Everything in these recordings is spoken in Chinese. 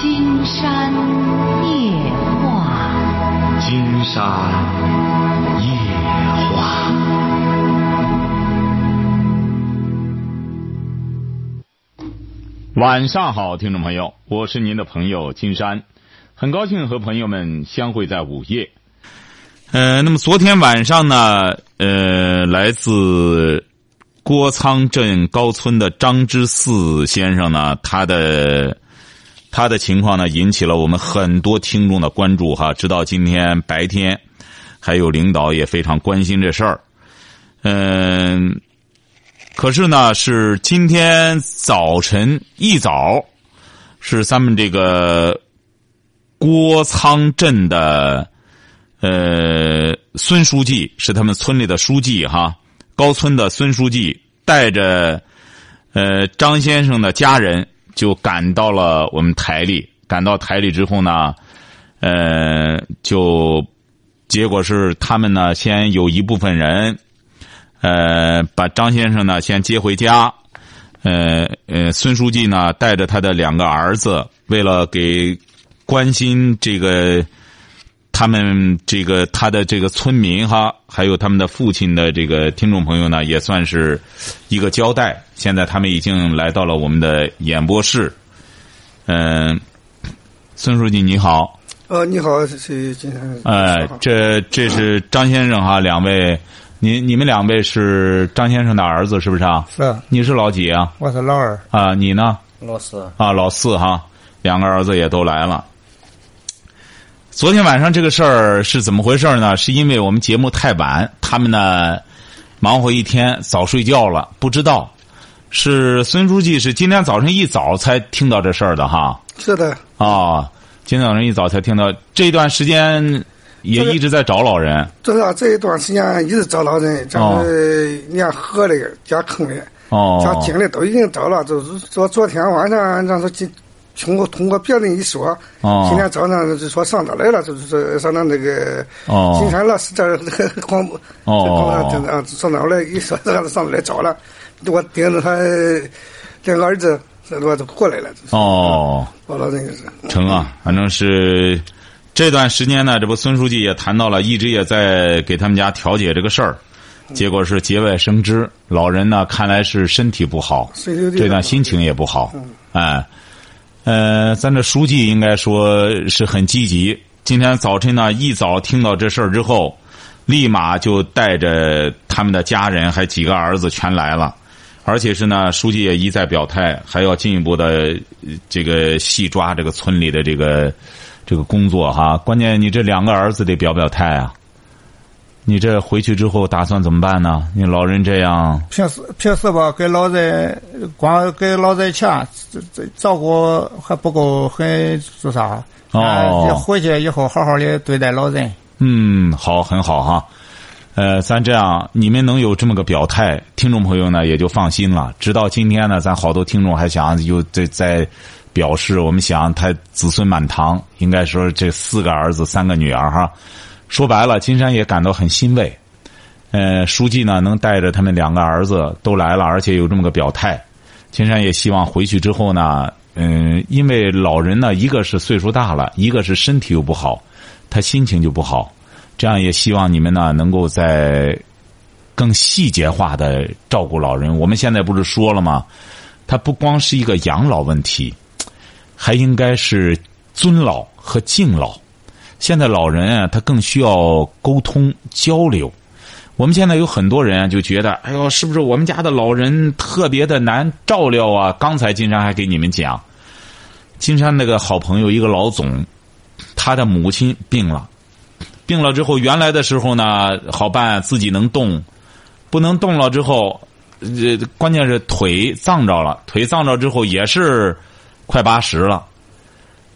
金山夜话，金山夜话。晚上好，听众朋友，我是您的朋友金山，很高兴和朋友们相会在午夜。呃，那么昨天晚上呢，呃，来自郭仓镇高村的张之四先生呢，他的他的情况呢，引起了我们很多听众的关注哈。直到今天白天，还有领导也非常关心这事儿。嗯，可是呢，是今天早晨一早，是咱们这个郭仓镇的。呃，孙书记是他们村里的书记哈，高村的孙书记带着呃张先生的家人就赶到了我们台里。赶到台里之后呢，呃，就结果是他们呢先有一部分人，呃，把张先生呢先接回家。呃呃，孙书记呢带着他的两个儿子，为了给关心这个。他们这个他的这个村民哈，还有他们的父亲的这个听众朋友呢，也算是一个交代。现在他们已经来到了我们的演播室。嗯，孙书记你好。呃，你好，是金山。呃，这这是张先生哈，两位，你你们两位是张先生的儿子是不是啊？是。你是老几啊？我是老二。啊，你呢？老四。啊，老四哈，两个儿子也都来了。昨天晚上这个事儿是怎么回事呢？是因为我们节目太晚，他们呢忙活一天，早睡觉了，不知道。是孙书记是今天早晨一早才听到这事儿的哈。是的。啊，今天早晨一早才听到，这段时间也一直在找老人。这个这一段时间一直找老人，这是连河里加坑里，加井里都已经找了。就是说昨天晚上让他进。通过通过别人一说，今天早上就说上哪来了，就是说上那那个金山老师这那个广播，啊，上哪来一说，让他上那来找了，我盯着他两个儿子，这我就过来了。哦，我老人是。成啊，反正是这段时间呢，这不孙书记也谈到了，一直也在给他们家调解这个事儿，结果是节外生枝，老人呢看来是身体不好，这段心情也不好，哎。呃，咱这书记应该说是很积极。今天早晨呢，一早听到这事儿之后，立马就带着他们的家人，还几个儿子全来了。而且是呢，书记也一再表态，还要进一步的这个细抓这个村里的这个这个工作哈。关键你这两个儿子得表表态啊。你这回去之后打算怎么办呢？你老人这样，平时平时吧，给老人光给老人钱，这这照顾还不够，很做啥？哦，回去以后好好的对待老人。嗯，好，很好哈。呃，咱这样，你们能有这么个表态，听众朋友呢也就放心了。直到今天呢，咱好多听众还想又在在表示，我们想他子孙满堂，应该说这四个儿子三个女儿哈。说白了，金山也感到很欣慰。呃，书记呢能带着他们两个儿子都来了，而且有这么个表态。金山也希望回去之后呢，嗯，因为老人呢，一个是岁数大了，一个是身体又不好，他心情就不好。这样也希望你们呢能够在更细节化的照顾老人。我们现在不是说了吗？他不光是一个养老问题，还应该是尊老和敬老。现在老人啊，他更需要沟通交流。我们现在有很多人就觉得，哎呦，是不是我们家的老人特别的难照料啊？刚才金山还给你们讲，金山那个好朋友一个老总，他的母亲病了，病了之后，原来的时候呢好办，自己能动，不能动了之后，呃，关键是腿脏着了，腿脏着之后也是快八十了。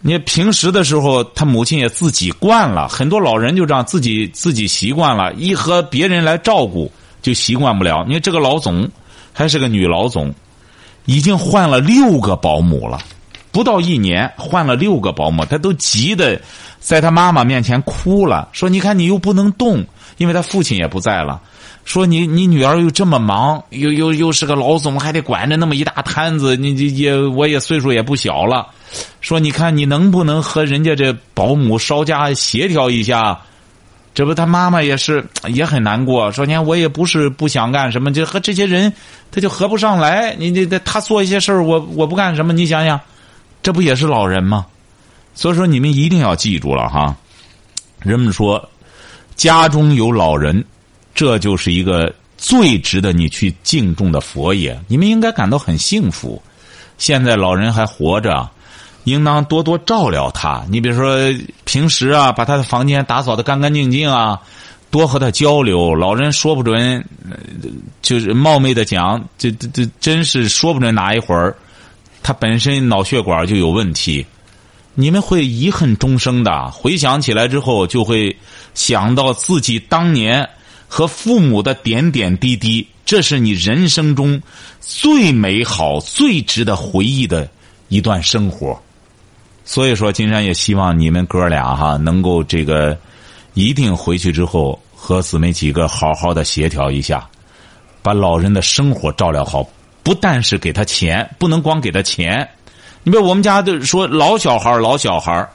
你平时的时候，他母亲也自己惯了，很多老人就这样自己自己习惯了，一和别人来照顾就习惯不了。你这个老总还是个女老总，已经换了六个保姆了，不到一年换了六个保姆，他都急的在他妈妈面前哭了，说：“你看你又不能动，因为他父亲也不在了，说你你女儿又这么忙，又又又是个老总，还得管着那么一大摊子，你你也我也岁数也不小了。说你看你能不能和人家这保姆稍加协调一下？这不他妈妈也是也很难过。说你看我也不是不想干什么，就和这些人他就合不上来。你这他做一些事儿，我我不干什么，你想想，这不也是老人吗？所以说你们一定要记住了哈。人们说家中有老人。这就是一个最值得你去敬重的佛爷，你们应该感到很幸福。现在老人还活着，应当多多照料他。你比如说，平时啊，把他的房间打扫的干干净净啊，多和他交流。老人说不准，就是冒昧的讲，这这这真是说不准哪一会儿，他本身脑血管就有问题。你们会遗恨终生的。回想起来之后，就会想到自己当年。和父母的点点滴滴，这是你人生中最美好、最值得回忆的一段生活。所以说，金山也希望你们哥俩哈，能够这个一定回去之后和姊妹几个好好的协调一下，把老人的生活照料好。不但是给他钱，不能光给他钱。你比如我们家的说老小孩老小孩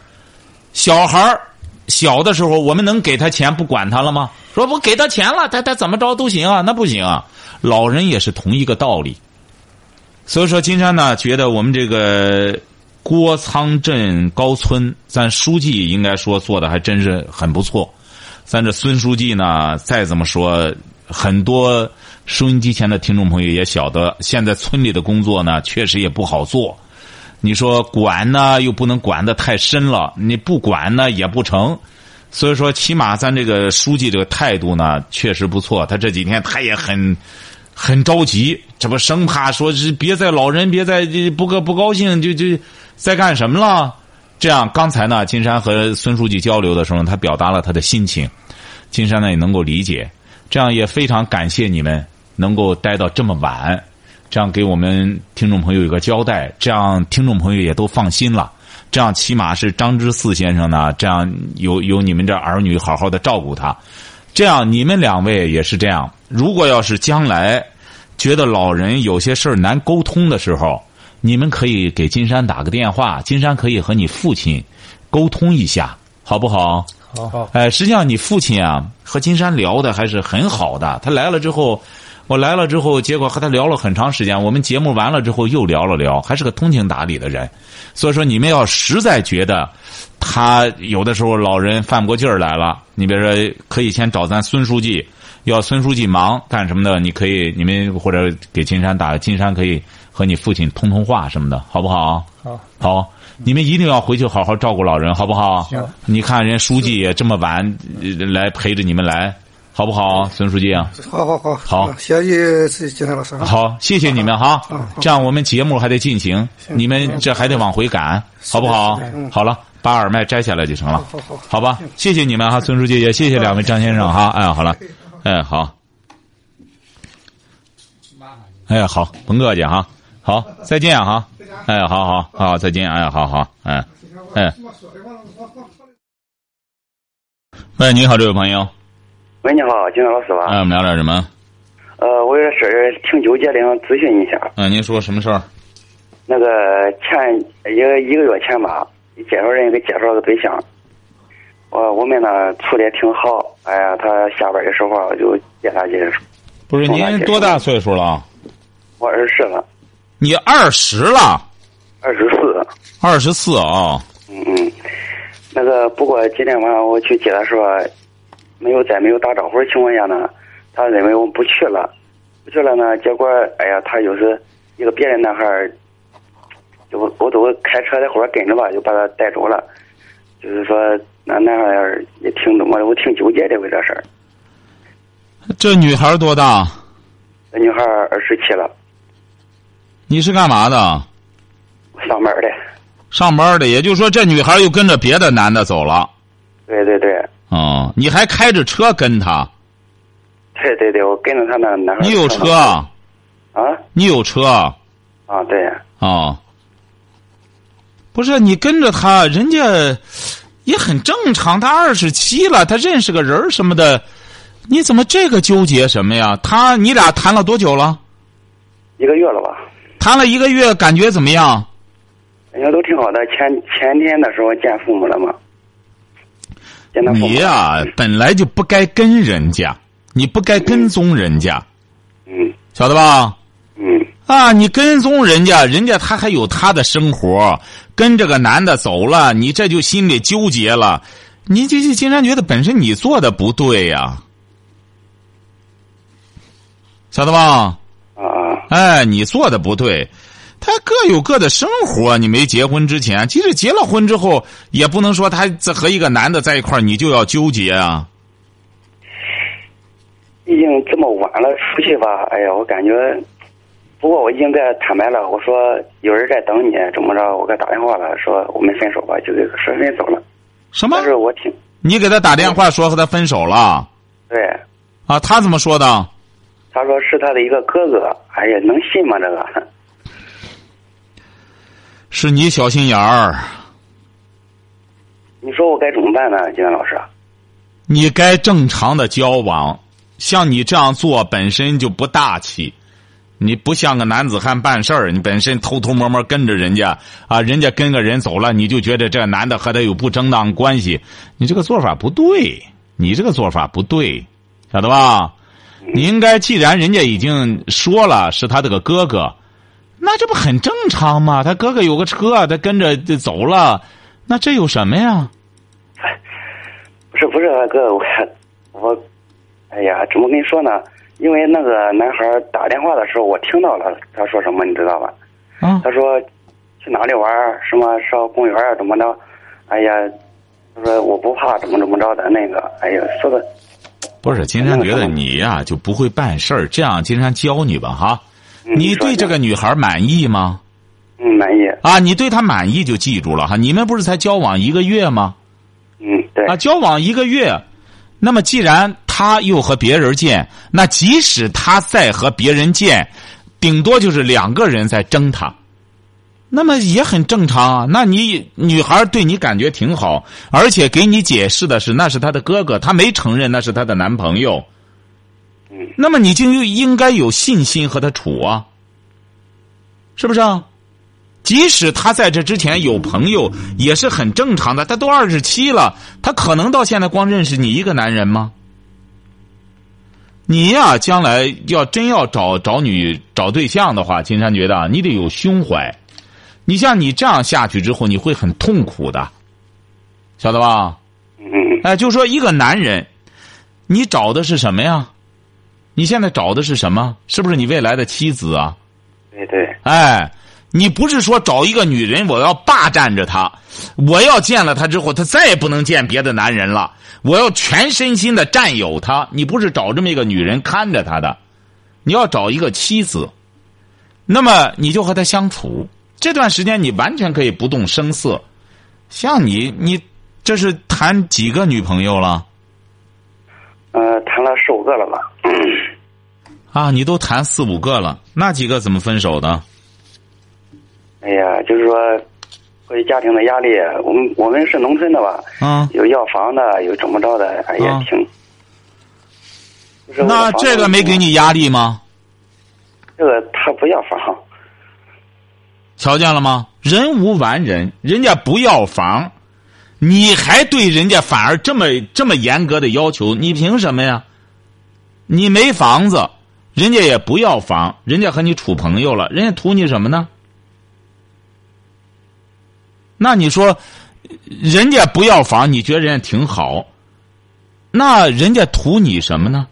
小孩小的时候，我们能给他钱不管他了吗？说不给他钱了，他他怎么着都行啊？那不行啊！老人也是同一个道理。所以说，金山呢觉得我们这个郭仓镇高村，咱书记应该说做的还真是很不错。咱这孙书记呢，再怎么说，很多收音机前的听众朋友也晓得，现在村里的工作呢，确实也不好做。你说管呢，又不能管的太深了；你不管呢，也不成。所以说，起码咱这个书记这个态度呢，确实不错。他这几天他也很很着急，这不生怕说是别在老人别在不个不高兴，就就在干什么了？这样，刚才呢，金山和孙书记交流的时候，他表达了他的心情，金山呢也能够理解。这样也非常感谢你们能够待到这么晚，这样给我们听众朋友一个交代，这样听众朋友也都放心了。这样起码是张之四先生呢，这样有有你们这儿女好好的照顾他，这样你们两位也是这样。如果要是将来觉得老人有些事儿难沟通的时候，你们可以给金山打个电话，金山可以和你父亲沟通一下，好不好？好好。哎，实际上你父亲啊和金山聊的还是很好的，他来了之后。我来了之后，结果和他聊了很长时间。我们节目完了之后又聊了聊，还是个通情达理的人。所以说，你们要实在觉得他有的时候老人犯不过劲儿来了，你比如说可以先找咱孙书记，要孙书记忙干什么的，你可以你们或者给金山打，金山可以和你父亲通通话什么的，好不好？好，好，你们一定要回去好好照顾老人，好不好？行。你看人书记也这么晚来陪着你们来。好不好，孙书记啊？好好好，好，谢谢金山老师。好，谢谢你们哈。这样我们节目还得进行，你们这还得往回赶，好不好？好了，把耳麦摘下来就成了。好好，好吧，谢谢你们哈，孙书记也谢谢两位张先生哈。哎，好了，哎，好，哎，好，甭客气哈。好，再见哈。哎，好好好，再见。哎，好好，哎，哎。喂，你好，这位朋友。喂，你好，金山老师吧？嗯，我们聊点什么？呃，我有点事儿挺纠结的，想咨询一下。嗯，您说什么事儿？那个前一个一个月前吧，介绍人给介绍个对象，我我们呢处的也挺好。哎呀，他下班的时候我就接他去。不是您多大岁数了？我二十了。你二十了？二十四。二十四啊。嗯嗯。那个不过今天晚上我去接他时候。没有在没有打招呼的情况下呢，他认为我们不去了，不去了呢，结果哎呀，他就是一个别的男孩儿，就我都开车在后边跟着吧，就把他带走了。就是说，那男孩儿也挺我我挺纠结的为这事儿。这女孩多大？这女孩二十七了。你是干嘛的？上班的。上班的，也就是说，这女孩又跟着别的男的走了。对对对。哦，你还开着车跟他？对对对，我跟着他那男孩。你有车？啊？啊你有车？啊，对。哦。不是你跟着他，人家也很正常。他二十七了，他认识个人什么的，你怎么这个纠结什么呀？他你俩谈了多久了？一个月了吧？谈了一个月，感觉怎么样？人家都挺好的。前前天的时候见父母了嘛？你呀，本来就不该跟人家，你不该跟踪人家。嗯。晓得吧？嗯。啊，你跟踪人家，人家他还有他的生活，跟这个男的走了，你这就心里纠结了。你就就竟然觉得本身你做的不对呀？晓得吧？啊。哎，你做的不对，他各有各的生活。你没结婚之前，即使结了婚之后，也不能说他这和一个男的在一块儿，你就要纠结啊。已经这么晚了，出去吧？哎呀，我感觉。不过我已经给他坦白了，我说有人在等你，怎么着？我给他打电话了，说我们分手吧，就给说分手了。什么？但是我听你给他打电话说和他分手了。对。啊，他怎么说的？他说是他的一个哥哥。哎呀，能信吗？这个？是你小心眼儿。你说我该怎么办呢，金丹老师？你该正常的交往，像你这样做本身就不大气。你不像个男子汉办事儿，你本身偷偷摸摸跟着人家啊，人家跟个人走了，你就觉得这男的和他有不正当关系，你这个做法不对，你这个做法不对，晓得吧？你应该既然人家已经说了是他这个哥哥，那这不很正常吗？他哥哥有个车，他跟着就走了，那这有什么呀？不是不是，哥，我我，哎呀，怎么跟你说呢？因为那个男孩打电话的时候，我听到了他说什么，你知道吧？啊。他说去哪里玩什么上公园啊？怎么着？哎呀，他说我不怕，怎么怎么着的那个？哎呀，说的。不是，金山觉得你呀就不会办事儿。这样，金山教你吧，哈。你对这个女孩满意吗？嗯，满意。啊，你对她满意就记住了哈。你们不是才交往一个月吗？嗯，对。啊，交往一个月，那么既然。他又和别人见，那即使他再和别人见，顶多就是两个人在争他，那么也很正常啊。那你女孩对你感觉挺好，而且给你解释的是那是她的哥哥，她没承认那是她的男朋友。嗯，那么你就应该有信心和他处啊，是不是啊？即使他在这之前有朋友，也是很正常的。他都二十七了，他可能到现在光认识你一个男人吗？你呀，将来要真要找找女找对象的话，金山觉得你得有胸怀。你像你这样下去之后，你会很痛苦的，晓得吧？嗯。哎，就说一个男人，你找的是什么呀？你现在找的是什么？是不是你未来的妻子啊？对对。哎，你不是说找一个女人，我要霸占着她，我要见了她之后，她再也不能见别的男人了。我要全身心的占有她，你不是找这么一个女人看着她的，你要找一个妻子，那么你就和她相处这段时间，你完全可以不动声色。像你，你这是谈几个女朋友了？呃，谈了十五个了吧？啊，你都谈四五个了，那几个怎么分手的？哎呀，就是说。关于家庭的压力，我们我们是农村的吧？嗯，有要房的，有怎么着的，哎也，挺。那这个没给你压力吗？这个他不要房。瞧见了吗？人无完人，人家不要房，你还对人家反而这么这么严格的要求，你凭什么呀？你没房子，人家也不要房，人家和你处朋友了，人家图你什么呢？那你说，人家不要房，你觉得人家挺好？那人家图你什么呢？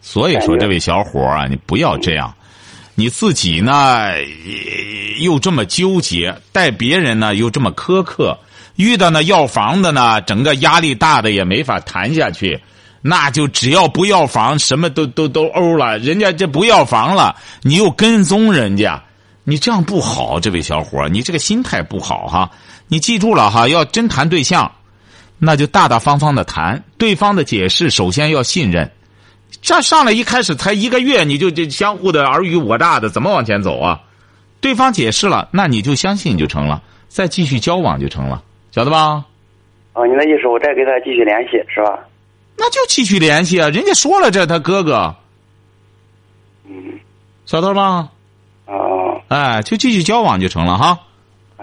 所以说，这位小伙啊，你不要这样，你自己呢又这么纠结，待别人呢又这么苛刻，遇到那要房的呢，整个压力大的也没法谈下去，那就只要不要房，什么都都都欧了。人家这不要房了，你又跟踪人家。你这样不好，这位小伙你这个心态不好哈。你记住了哈，要真谈对象，那就大大方方的谈。对方的解释首先要信任。这上来一开始才一个月，你就就相互的尔虞我诈的，怎么往前走啊？对方解释了，那你就相信就成了，再继续交往就成了，晓得吧？哦，你的意思我再给他继续联系是吧？那就继续联系啊！人家说了，这他哥哥。嗯。晓得吗？哦。哎，就继续交往就成了哈。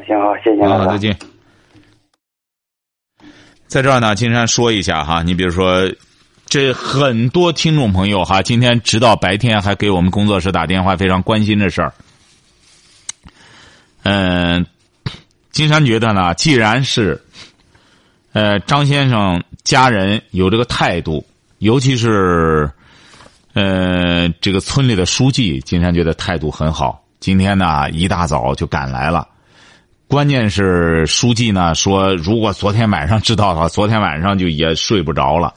行好，谢谢啊，再见。在这儿呢，金山说一下哈，你比如说，这很多听众朋友哈，今天直到白天还给我们工作室打电话，非常关心这事儿。嗯，金山觉得呢，既然是，呃，张先生家人有这个态度，尤其是，呃，这个村里的书记，金山觉得态度很好。今天呢，一大早就赶来了。关键是书记呢说，如果昨天晚上知道的话，昨天晚上就也睡不着了。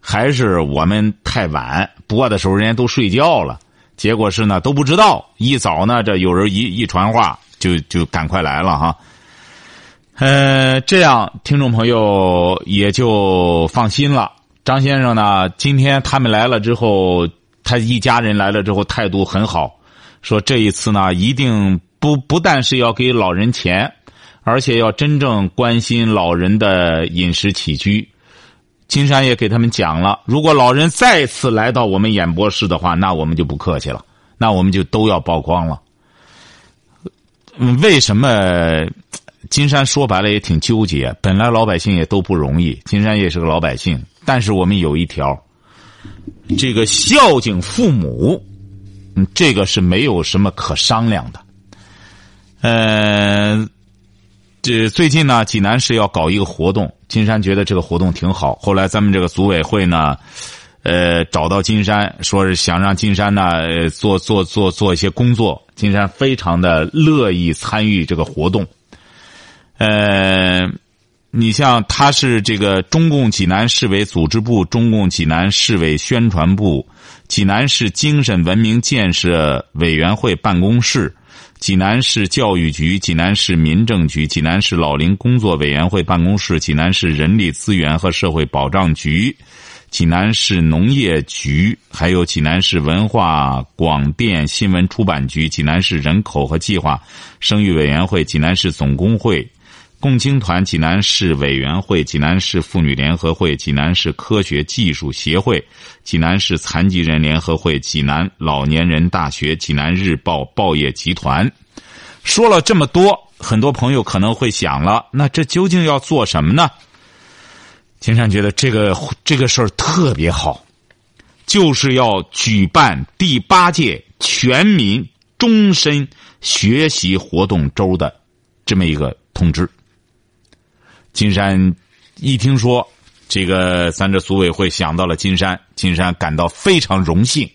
还是我们太晚播的时候，人家都睡觉了。结果是呢，都不知道。一早呢，这有人一一传话。就就赶快来了哈，呃，这样听众朋友也就放心了。张先生呢，今天他们来了之后，他一家人来了之后态度很好，说这一次呢，一定不不但是要给老人钱，而且要真正关心老人的饮食起居。金山也给他们讲了，如果老人再次来到我们演播室的话，那我们就不客气了，那我们就都要曝光了。为什么金山说白了也挺纠结？本来老百姓也都不容易，金山也是个老百姓，但是我们有一条，这个孝敬父母，这个是没有什么可商量的。呃，这最近呢，济南市要搞一个活动，金山觉得这个活动挺好。后来咱们这个组委会呢。呃，找到金山，说是想让金山呢做做做做一些工作。金山非常的乐意参与这个活动。呃，你像他是这个中共济南市委组织部、中共济南市委宣传部、济南市精神文明建设委员会办公室、济南市教育局、济南市民政局、济南市老龄工作委员会办公室、济南市人力资源和社会保障局。济南市农业局，还有济南市文化广电新闻出版局、济南市人口和计划生育委员会、济南市总工会、共青团济南市委员会、济南市妇女联合会、济南市科学技术协会、济南市残疾人联合会、济南老年人大学、济南日报报业集团。说了这么多，很多朋友可能会想了：那这究竟要做什么呢？金山觉得这个这个事儿特别好，就是要举办第八届全民终身学习活动周的这么一个通知。金山一听说这个，咱这组委会想到了金山，金山感到非常荣幸。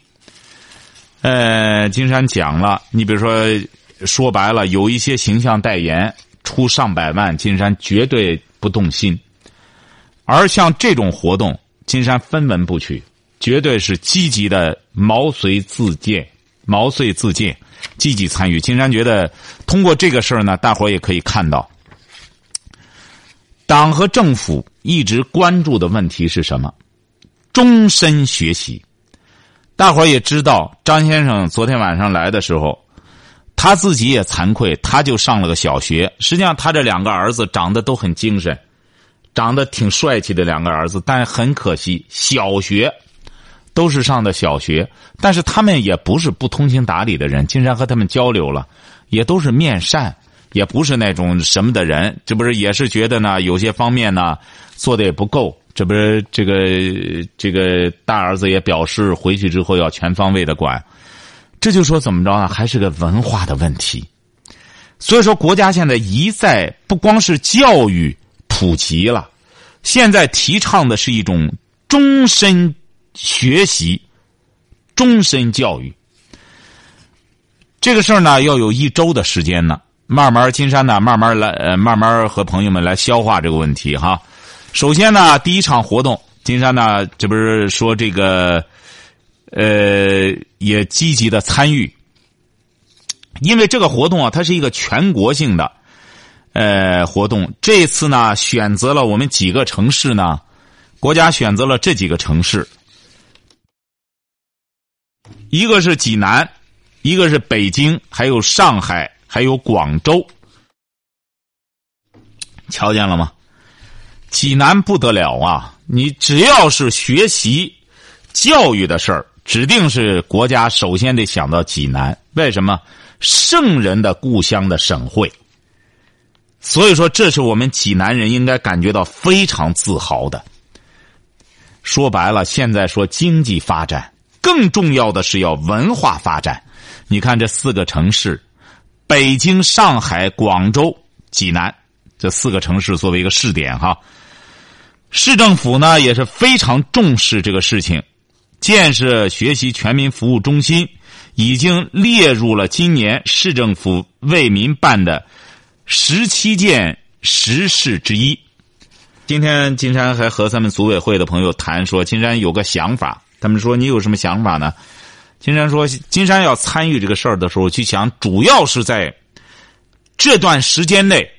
呃，金山讲了，你比如说，说白了，有一些形象代言出上百万，金山绝对不动心。而像这种活动，金山分文不取，绝对是积极的毛遂自荐、毛遂自荐，积极参与。金山觉得，通过这个事儿呢，大伙儿也可以看到，党和政府一直关注的问题是什么？终身学习。大伙儿也知道，张先生昨天晚上来的时候，他自己也惭愧，他就上了个小学。实际上，他这两个儿子长得都很精神。长得挺帅气的两个儿子，但很可惜，小学都是上的小学，但是他们也不是不通情达理的人。金山和他们交流了，也都是面善，也不是那种什么的人。这不是也是觉得呢，有些方面呢做的也不够。这不是这个这个大儿子也表示回去之后要全方位的管。这就说怎么着呢？还是个文化的问题。所以说，国家现在一再不光是教育。普及了，现在提倡的是一种终身学习、终身教育。这个事儿呢，要有一周的时间呢。慢慢，金山呢，慢慢来，呃，慢慢和朋友们来消化这个问题哈。首先呢，第一场活动，金山呢，这不是说这个，呃，也积极的参与，因为这个活动啊，它是一个全国性的。呃，活动这次呢，选择了我们几个城市呢？国家选择了这几个城市，一个是济南，一个是北京，还有上海，还有广州。瞧见了吗？济南不得了啊！你只要是学习、教育的事儿，指定是国家首先得想到济南。为什么？圣人的故乡的省会。所以说，这是我们济南人应该感觉到非常自豪的。说白了，现在说经济发展，更重要的是要文化发展。你看这四个城市：北京、上海、广州、济南，这四个城市作为一个试点哈。市政府呢也是非常重视这个事情，建设学习全民服务中心已经列入了今年市政府为民办的。十七件实事之一。今天金山还和咱们组委会的朋友谈说，金山有个想法。他们说你有什么想法呢？金山说，金山要参与这个事儿的时候，去想主要是在这段时间内，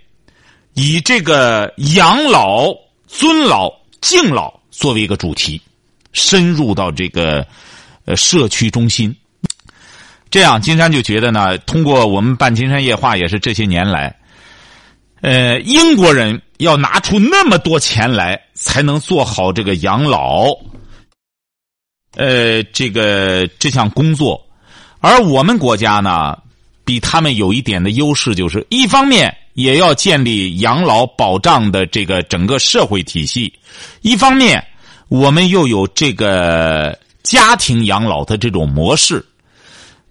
以这个养老、尊老、敬老作为一个主题，深入到这个呃社区中心。这样，金山就觉得呢，通过我们办金山夜话，也是这些年来。呃，英国人要拿出那么多钱来，才能做好这个养老，呃，这个这项工作，而我们国家呢，比他们有一点的优势，就是一方面也要建立养老保障的这个整个社会体系，一方面我们又有这个家庭养老的这种模式。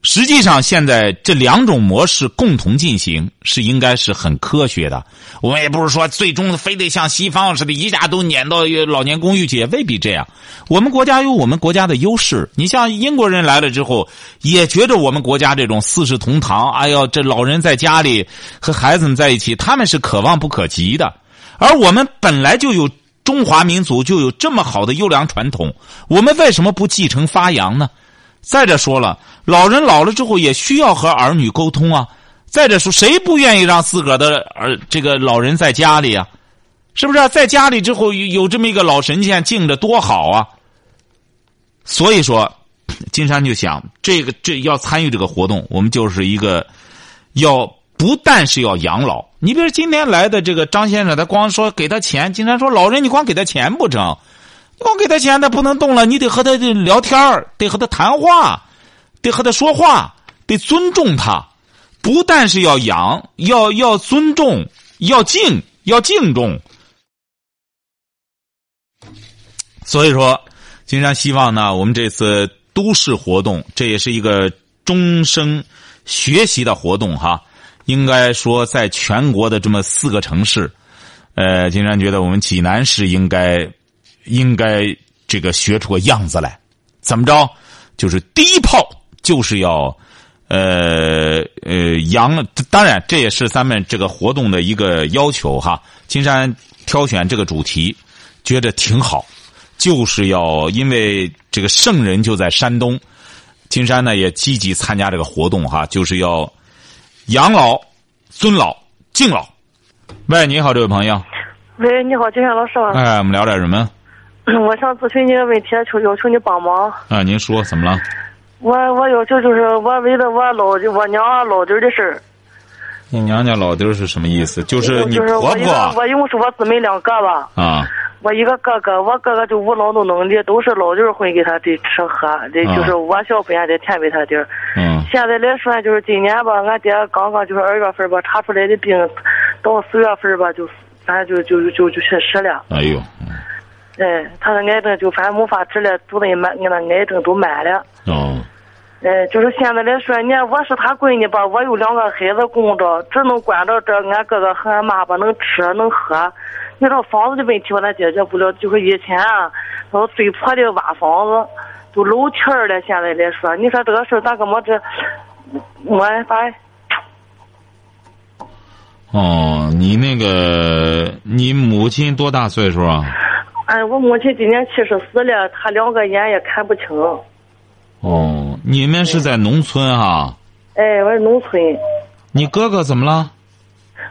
实际上，现在这两种模式共同进行是应该是很科学的。我们也不是说最终非得像西方似的，一下都撵到老年公寓去，也未必这样。我们国家有我们国家的优势。你像英国人来了之后，也觉得我们国家这种四世同堂，哎呦，这老人在家里和孩子们在一起，他们是可望不可及的。而我们本来就有中华民族就有这么好的优良传统，我们为什么不继承发扬呢？再者说了，老人老了之后也需要和儿女沟通啊。再者说，谁不愿意让自个儿的儿这个老人在家里啊？是不是在家里之后有这么一个老神仙敬着多好啊？所以说，金山就想，这个这要参与这个活动，我们就是一个要不但是要养老。你比如今天来的这个张先生，他光说给他钱，金山说老人你光给他钱不成。光给他钱，他不能动了。你得和他聊天得和他谈话，得和他说话，得尊重他。不但是要养，要要尊重，要敬，要敬重。所以说，金山希望呢，我们这次都市活动，这也是一个终生学习的活动哈。应该说，在全国的这么四个城市，呃，金山觉得我们济南市应该。应该这个学出个样子来，怎么着？就是第一炮就是要，呃呃养，当然这也是咱们这个活动的一个要求哈。金山挑选这个主题，觉得挺好，就是要因为这个圣人就在山东，金山呢也积极参加这个活动哈，就是要养老、尊老、敬老。喂，你好，这位朋友。喂，你好，金山老师。哎，我们聊点什么？我想咨询你个问题，求要求你帮忙。啊，您说怎么了？我我要求就是我为了我老我娘老弟的事儿。你娘家老弟是什么意思？就是你婆婆。我一共是我姊妹两个吧。啊。我一个哥哥，我哥哥就无劳动能力，都是老弟混给他的吃喝，这就是我小不也得填给他点儿。嗯。现在来说，就是今年吧，俺爹刚刚就是二月份吧查出来的病，到四月份吧就反正就就就就去世了。哎呦。哎，他的癌症就反正没法治了，主任慢，你那癌症都满了。哦。哎，就是现在来说，你看我是他闺女吧，我有两个孩子供着，只能管着这俺哥哥和俺妈吧，能吃能喝。你说房子的问题我那解决不了，就是以前啊，都最破的瓦房子，都漏气儿了。现在来说，你说这个事儿咋个么这？我咋？哦，你那个，你母亲多大岁数啊？哎，我母亲今年七十四了，她两个眼也看不清。哦，你们是在农村啊？哎，我是农村。你哥哥怎么了？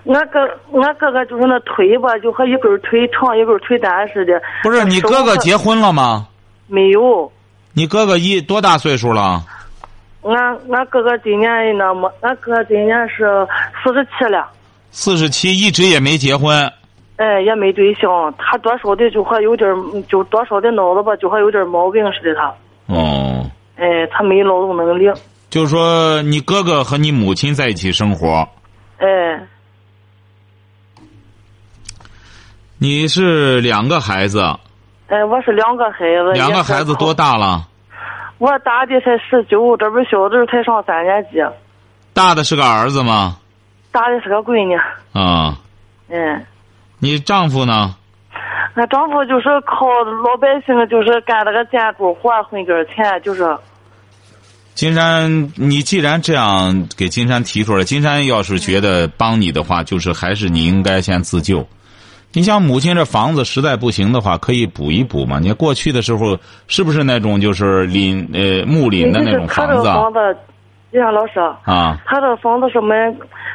俺哥，俺哥哥就是那腿吧，就和一根腿长一根腿短似的。不是，你哥哥结婚了吗？没有。你哥哥一多大岁数了？俺俺哥哥今年那么，俺哥今年是四十七了。四十七，一直也没结婚。哎，也没对象，他多少的就还有点就多少的脑子吧，就还有点毛病似的他。哦。哎，他没劳动能力。就是说，你哥哥和你母亲在一起生活。哎。你是两个孩子。哎，我是两个孩子。两个孩子多大了？我大的才十九，这不小的才上三年级。大的是个儿子吗？大的是个闺女。啊。嗯。你丈夫呢？俺丈夫就是靠老百姓，就是干那个建筑活，混点钱，就是。金山，你既然这样给金山提出来，金山要是觉得帮你的话，就是还是你应该先自救。你像母亲这房子实在不行的话，可以补一补嘛。你过去的时候是不是那种就是林呃木林的那种房子？房子，李山老师啊，他的房子什么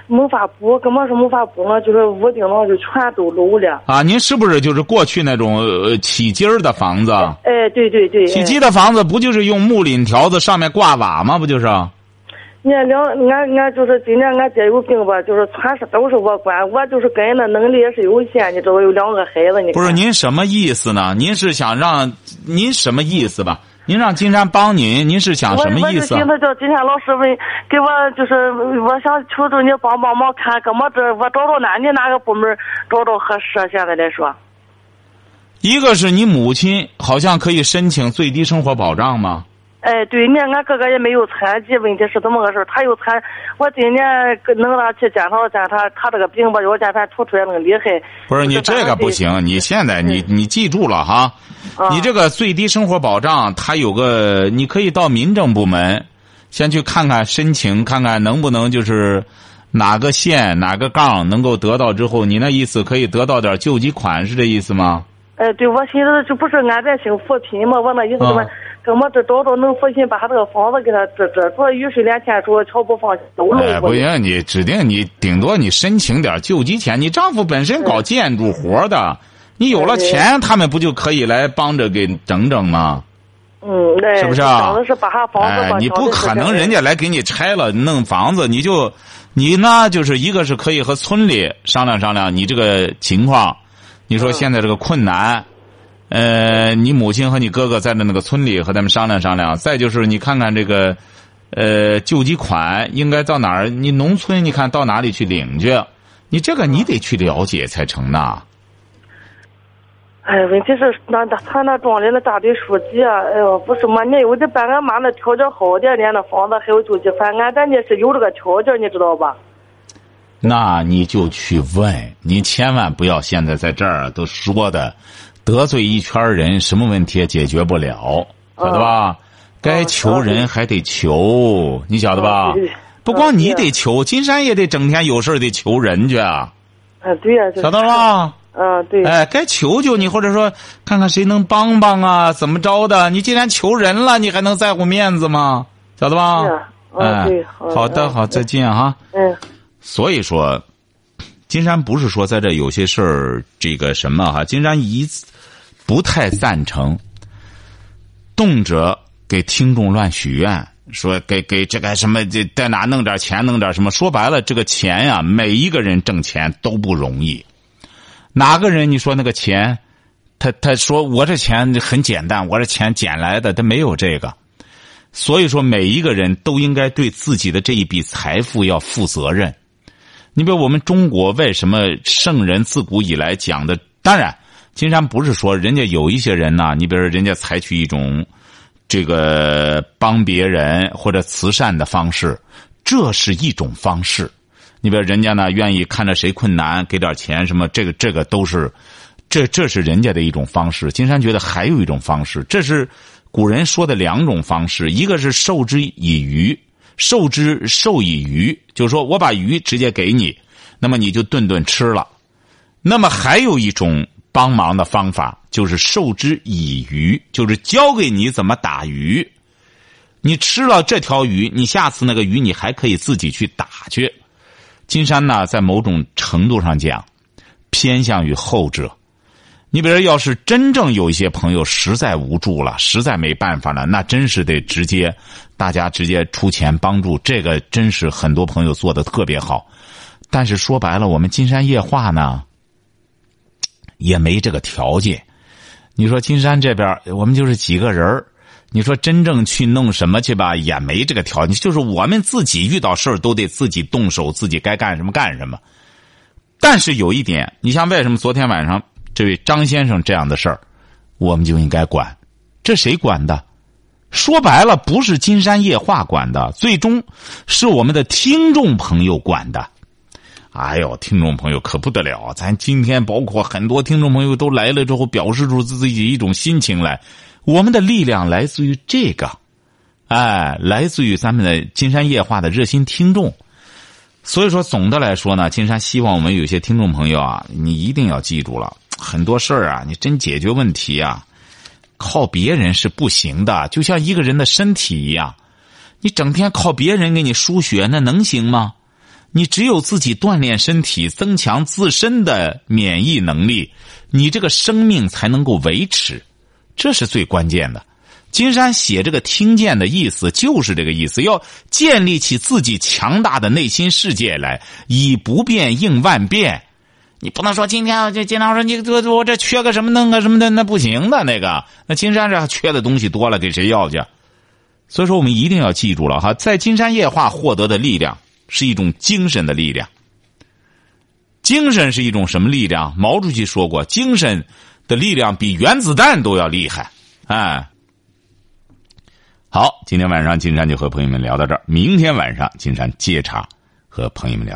没法补，根本是没法补了，就是屋顶上就全都漏了。啊，您是不是就是过去那种起筋儿的房子？哎，对对对。起筋的房子不就是用木檩条子上面挂瓦吗？不就是？俺两俺俺就是今年俺姐有病吧，就是全是都是我管，我就是个人的能力也是有限，你知道有两个孩子，你不是您什么意思呢？您是想让您什么意思吧？您让金山帮您，您是想什么意思？我我就寻思叫金山老师问给我，就是我想求求你帮帮忙，看怎么这我找找哪你哪个部门找找合适？现在来说，一个是你母亲好像可以申请最低生活保障吗？哎，对，你俺哥哥也没有残疾，问题是怎么个事他有残，我今年弄他去检查检查，他这个病吧，腰间盘突出也能厉害。不是你这个不行，你现在你你记住了哈，你这个最低生活保障，他有个，你可以到民政部门，先去看看申请，看看能不能就是哪个县哪个杠能够得到之后，你那意思可以得到点救济款，是这意思吗？哎，对，我寻思这不是俺在省扶贫吗？我那意思么？怎么这找找能放心，把他这个房子给他这这，说雨水连天住，瞧不放都漏哎，不行，你指定你顶多你申请点救济钱。你丈夫本身搞建筑活的，你有了钱，他们不就可以来帮着给整整吗？嗯，对是不是啊？是把他房子。哎，你不可能人家来给你拆了弄房子，你就你呢，就是一个是可以和村里商量商量你这个情况，你说现在这个困难。呃，你母亲和你哥哥在的那个村里和他们商量商量。再就是你看看这个，呃，救济款应该到哪儿？你农村你看到哪里去领去？你这个你得去了解才成呢。哎，问题是那那他那庄里那大队书记啊，哎呦，不是嘛？你有的办俺妈那条件好点点的房子还有救济款，俺咱家是有这个条件，你知道吧？那你就去问，你千万不要现在在这儿都说的。得罪一圈人，什么问题也解决不了，晓得吧？该求人还得求，你晓得吧？不光你得求，金山也得整天有事得求人去。啊，对呀，晓得吧？啊，对。哎，该求求你，或者说看看谁能帮帮啊？怎么着的？你既然求人了，你还能在乎面子吗？晓得吧？哎，好的，好，再见哈。嗯。所以说，金山不是说在这有些事儿，这个什么哈？金山一。不太赞成，动辄给听众乱许愿，说给给这个什么这在哪弄点钱，弄点什么。说白了，这个钱呀，每一个人挣钱都不容易。哪个人你说那个钱，他他说我这钱很简单，我这钱捡来的，他没有这个。所以说，每一个人都应该对自己的这一笔财富要负责任。你比如我们中国为什么圣人自古以来讲的，当然。金山不是说人家有一些人呢，你比如人家采取一种这个帮别人或者慈善的方式，这是一种方式。你比如人家呢愿意看着谁困难给点钱什么，这个这个都是这这是人家的一种方式。金山觉得还有一种方式，这是古人说的两种方式，一个是授之以鱼，授之授以鱼，就是说我把鱼直接给你，那么你就顿顿吃了。那么还有一种。帮忙的方法就是授之以渔，就是教给你怎么打鱼。你吃了这条鱼，你下次那个鱼你还可以自己去打去。金山呢，在某种程度上讲，偏向于后者。你比如，要是真正有一些朋友实在无助了，实在没办法了，那真是得直接大家直接出钱帮助。这个真是很多朋友做的特别好。但是说白了，我们金山夜话呢？也没这个条件。你说金山这边我们就是几个人你说真正去弄什么去吧，也没这个条件。就是我们自己遇到事儿都得自己动手，自己该干什么干什么。但是有一点，你像为什么昨天晚上这位张先生这样的事儿，我们就应该管？这谁管的？说白了，不是金山夜话管的，最终是我们的听众朋友管的。哎呦，听众朋友可不得了！咱今天包括很多听众朋友都来了之后，表示出自己一种心情来。我们的力量来自于这个，哎，来自于咱们的金山夜话的热心听众。所以说，总的来说呢，金山希望我们有些听众朋友啊，你一定要记住了，很多事儿啊，你真解决问题啊，靠别人是不行的。就像一个人的身体一样，你整天靠别人给你输血，那能行吗？你只有自己锻炼身体，增强自身的免疫能力，你这个生命才能够维持。这是最关键的。金山写这个听见的意思就是这个意思，要建立起自己强大的内心世界来，以不变应万变。你不能说今天就经常说你这我这缺个什么弄个什么的，那不行的。那个那金山这缺的东西多了，给谁要去？所以说，我们一定要记住了哈，在金山夜话获得的力量是一种精神的力量。精神是一种什么力量？毛主席说过，精神。的力量比原子弹都要厉害，哎。好，今天晚上金山就和朋友们聊到这儿，明天晚上金山接茬和朋友们聊。